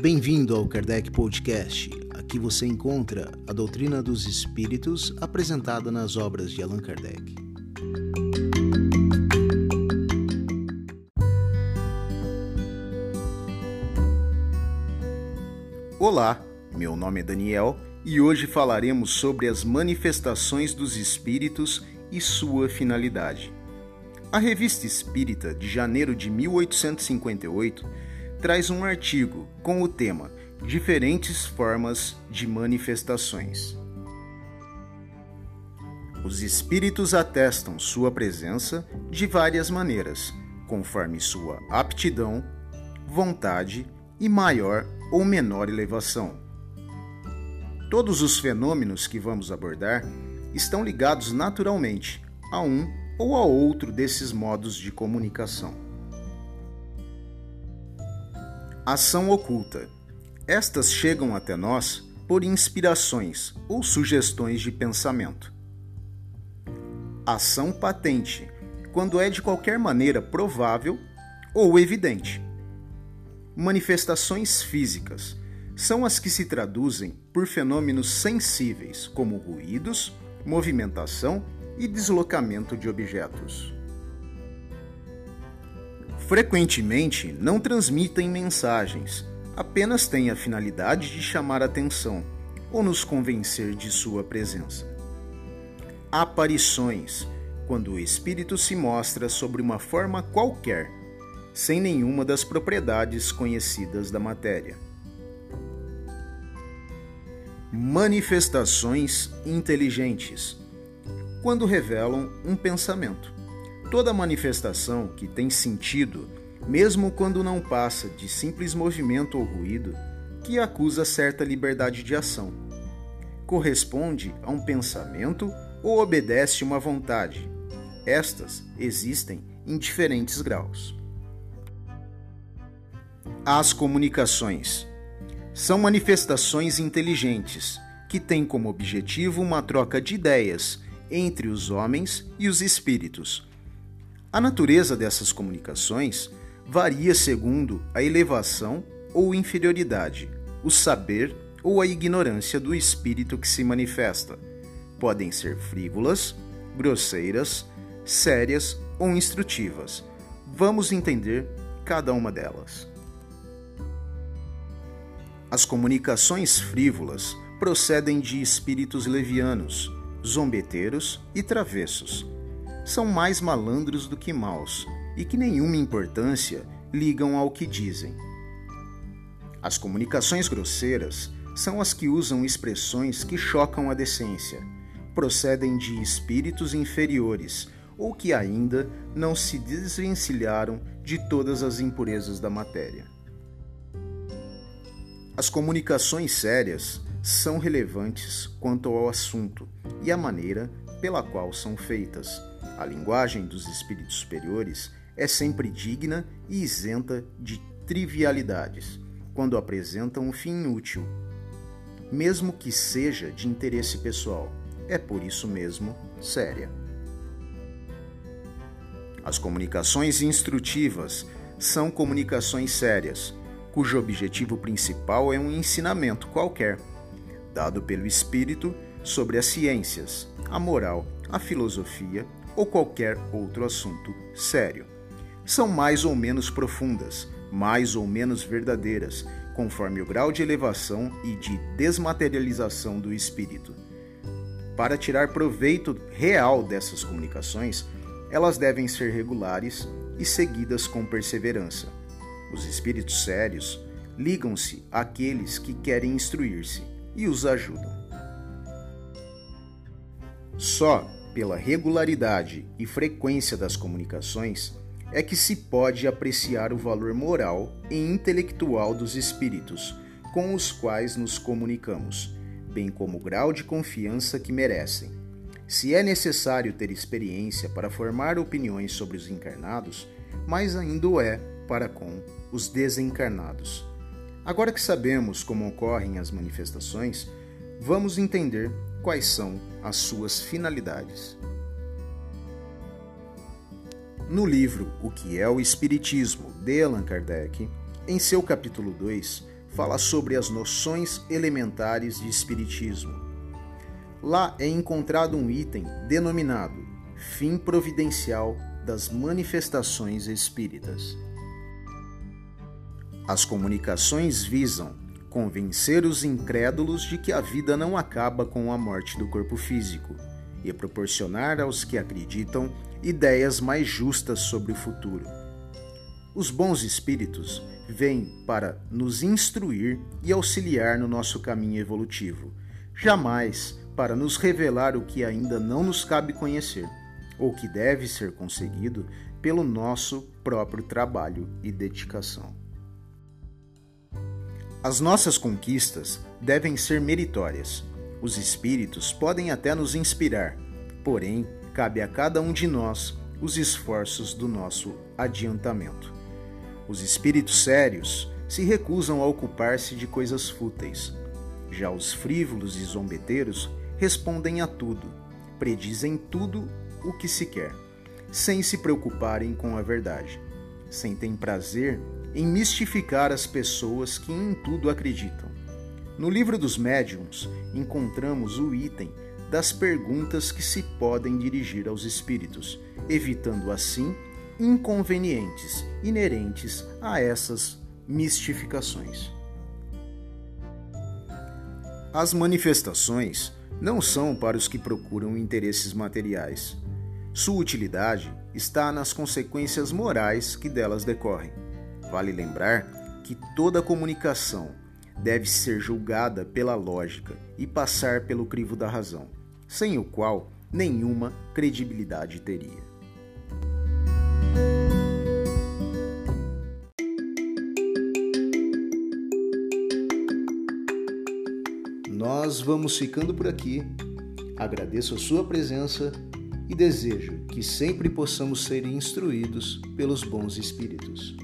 Bem-vindo ao Kardec Podcast. Aqui você encontra a doutrina dos espíritos apresentada nas obras de Allan Kardec. Olá, meu nome é Daniel e hoje falaremos sobre as manifestações dos espíritos e sua finalidade. A Revista Espírita de janeiro de 1858 traz um artigo com o tema Diferentes formas de manifestações. Os espíritos atestam sua presença de várias maneiras, conforme sua aptidão, vontade e maior ou menor elevação. Todos os fenômenos que vamos abordar estão ligados naturalmente a um ou a outro desses modos de comunicação. Ação oculta. Estas chegam até nós por inspirações ou sugestões de pensamento. Ação patente, quando é de qualquer maneira provável ou evidente. Manifestações físicas são as que se traduzem por fenômenos sensíveis, como ruídos, movimentação e deslocamento de objetos. Frequentemente não transmitem mensagens, apenas têm a finalidade de chamar atenção ou nos convencer de sua presença. Aparições quando o espírito se mostra sobre uma forma qualquer, sem nenhuma das propriedades conhecidas da matéria. Manifestações inteligentes quando revelam um pensamento. Toda manifestação que tem sentido, mesmo quando não passa de simples movimento ou ruído, que acusa certa liberdade de ação, corresponde a um pensamento ou obedece uma vontade. Estas existem em diferentes graus. As comunicações são manifestações inteligentes que têm como objetivo uma troca de ideias entre os homens e os espíritos. A natureza dessas comunicações varia segundo a elevação ou inferioridade, o saber ou a ignorância do espírito que se manifesta. Podem ser frívolas, grosseiras, sérias ou instrutivas. Vamos entender cada uma delas. As comunicações frívolas procedem de espíritos levianos, zombeteiros e travessos. São mais malandros do que maus e que nenhuma importância ligam ao que dizem. As comunicações grosseiras são as que usam expressões que chocam a decência, procedem de espíritos inferiores ou que ainda não se desvencilharam de todas as impurezas da matéria. As comunicações sérias são relevantes quanto ao assunto e a maneira pela qual são feitas. A linguagem dos espíritos superiores é sempre digna e isenta de trivialidades quando apresentam um fim útil, mesmo que seja de interesse pessoal. É por isso mesmo séria. As comunicações instrutivas são comunicações sérias, cujo objetivo principal é um ensinamento qualquer dado pelo espírito sobre as ciências, a moral, a filosofia ou qualquer outro assunto sério. São mais ou menos profundas, mais ou menos verdadeiras, conforme o grau de elevação e de desmaterialização do espírito. Para tirar proveito real dessas comunicações, elas devem ser regulares e seguidas com perseverança. Os espíritos sérios ligam-se àqueles que querem instruir-se e os ajudam. Só pela regularidade e frequência das comunicações é que se pode apreciar o valor moral e intelectual dos espíritos com os quais nos comunicamos, bem como o grau de confiança que merecem. Se é necessário ter experiência para formar opiniões sobre os encarnados, mais ainda o é para com os desencarnados. Agora que sabemos como ocorrem as manifestações, vamos entender quais são as suas finalidades. No livro O que é o Espiritismo, de Allan Kardec, em seu capítulo 2, fala sobre as noções elementares de Espiritismo. Lá é encontrado um item denominado Fim Providencial das Manifestações Espíritas. As comunicações visam convencer os incrédulos de que a vida não acaba com a morte do corpo físico e proporcionar aos que acreditam ideias mais justas sobre o futuro. Os bons espíritos vêm para nos instruir e auxiliar no nosso caminho evolutivo, jamais para nos revelar o que ainda não nos cabe conhecer, ou que deve ser conseguido pelo nosso próprio trabalho e dedicação. As nossas conquistas devem ser meritórias. Os espíritos podem até nos inspirar, porém, cabe a cada um de nós os esforços do nosso adiantamento. Os espíritos sérios se recusam a ocupar-se de coisas fúteis. Já os frívolos e zombeteiros respondem a tudo, predizem tudo o que se quer, sem se preocuparem com a verdade. Sentem prazer em mistificar as pessoas que em tudo acreditam. No livro dos médiuns, encontramos o item das perguntas que se podem dirigir aos espíritos, evitando assim inconvenientes inerentes a essas mistificações. As manifestações não são para os que procuram interesses materiais. Sua utilidade está nas consequências morais que delas decorrem. Vale lembrar que toda comunicação deve ser julgada pela lógica e passar pelo crivo da razão, sem o qual nenhuma credibilidade teria. Nós vamos ficando por aqui. Agradeço a sua presença e desejo que sempre possamos ser instruídos pelos bons espíritos.